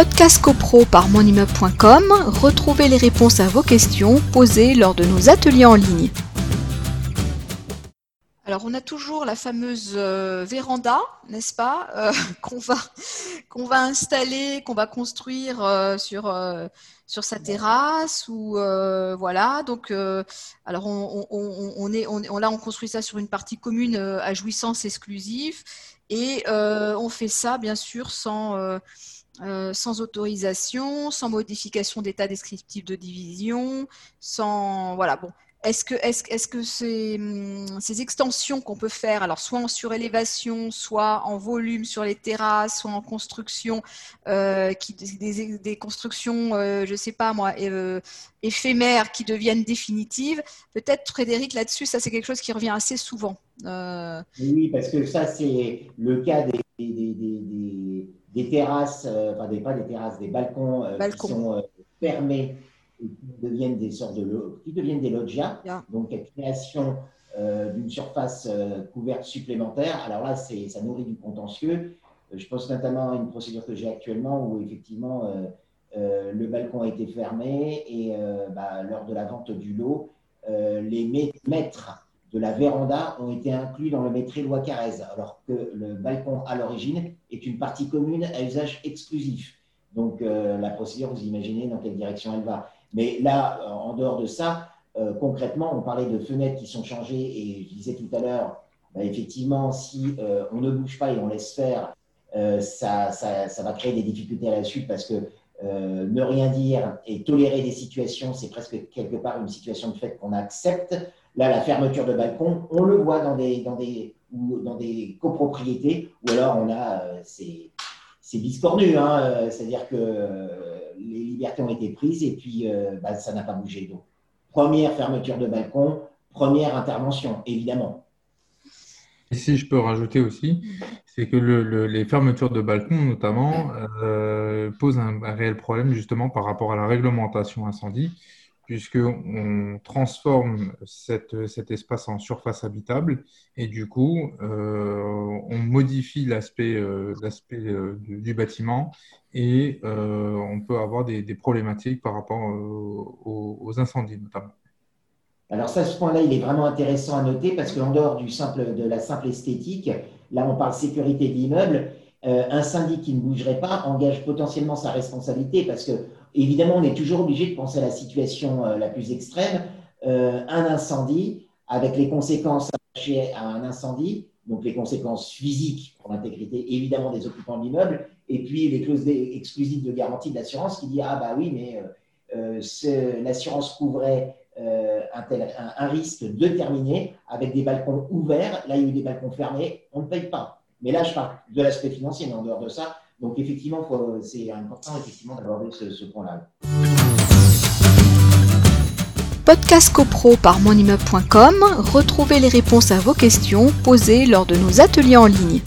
Podcast CoPro par monimmeuble.com, retrouvez les réponses à vos questions posées lors de nos ateliers en ligne. Alors, on a toujours la fameuse euh, véranda, n'est-ce pas, euh, qu'on va, qu'on va installer, qu'on va construire euh, sur, sur sa terrasse ou voilà. Donc, alors on, est, on, là, on construit ça sur une partie commune à jouissance exclusive et on fait ça, bien sûr, sans sans autorisation, sans modification d'état descriptif de division, sans voilà bon est-ce que, est -ce, est -ce que ces, hum, ces extensions qu'on peut faire, alors soit en surélévation, soit en volume sur les terrasses, soit en construction, euh, qui, des, des, constructions, euh, je ne sais pas moi, euh, éphémères qui deviennent définitives, peut-être Frédéric là-dessus, ça c'est quelque chose qui revient assez souvent. Oui, parce que ça c'est le cas des terrasses, enfin pas des terrasses, des balcons, balcons. qui sont fermés qui deviennent des sortes de qui deviennent des loggias, donc création euh, d'une surface euh, couverte supplémentaire. Alors là, c'est ça nourrit du contentieux. Euh, je pense notamment à une procédure que j'ai actuellement où effectivement le balcon a été fermé et bah, lors de la vente du lot, les mètres de la véranda ont été inclus dans le métré loi Carrez, alors que le balcon à l'origine est une partie commune à usage exclusif. Donc la procédure, vous imaginez dans quelle direction elle va. Mais là, euh, en dehors de ça, euh, concrètement, on parlait de fenêtres qui sont changées et je disais tout à l'heure, bah, effectivement, si euh, on ne bouge pas et on laisse faire, ça, ça, va créer des difficultés à la suite parce que ne rien dire et tolérer des situations, c'est presque quelque part une situation de fait qu'on accepte. Là, la fermeture de balcon, on le voit dans des, copropriétés ou alors on a ces, biscornus, hein, c'est-à-dire que les libertés ont été prises et puis euh, bah, ça n'a pas bougé. Donc, première fermeture de balcon, première intervention, évidemment. Et si je peux rajouter aussi, c'est que les fermetures de balcon, notamment, euh, posent un, réel problème justement par rapport à la réglementation incendie, puisqu'on transforme cet espace en surface habitable et du coup, euh, on modifie l'aspect euh, euh, du, bâtiment et on peut avoir des, problématiques par rapport aux, incendies notamment. Alors ça, ce point-là, il est vraiment intéressant à noter parce qu'en dehors du simple, de la simple esthétique, là on parle sécurité de l'immeuble, un syndic qui ne bougerait pas engage potentiellement sa responsabilité parce que Évidemment, on est toujours obligé de penser à la situation euh, la plus extrême. Euh, un incendie, avec les conséquences attachées à un incendie, donc les conséquences physiques pour l'intégrité évidemment des occupants de l'immeuble, et puis les clauses exclusives de garantie de l'assurance qui dit ah bah oui mais euh, l'assurance couvrait un, un, risque déterminé avec des balcons ouverts, là il y a eu des balcons fermés, on ne paye pas. Mais là je parle de l'aspect financier, mais en dehors de ça, donc effectivement, c'est important effectivement d'aborder ce, ce point-là. Podcast CoPro par monimmeuble.com, retrouvez les réponses à vos questions posées lors de nos ateliers en ligne.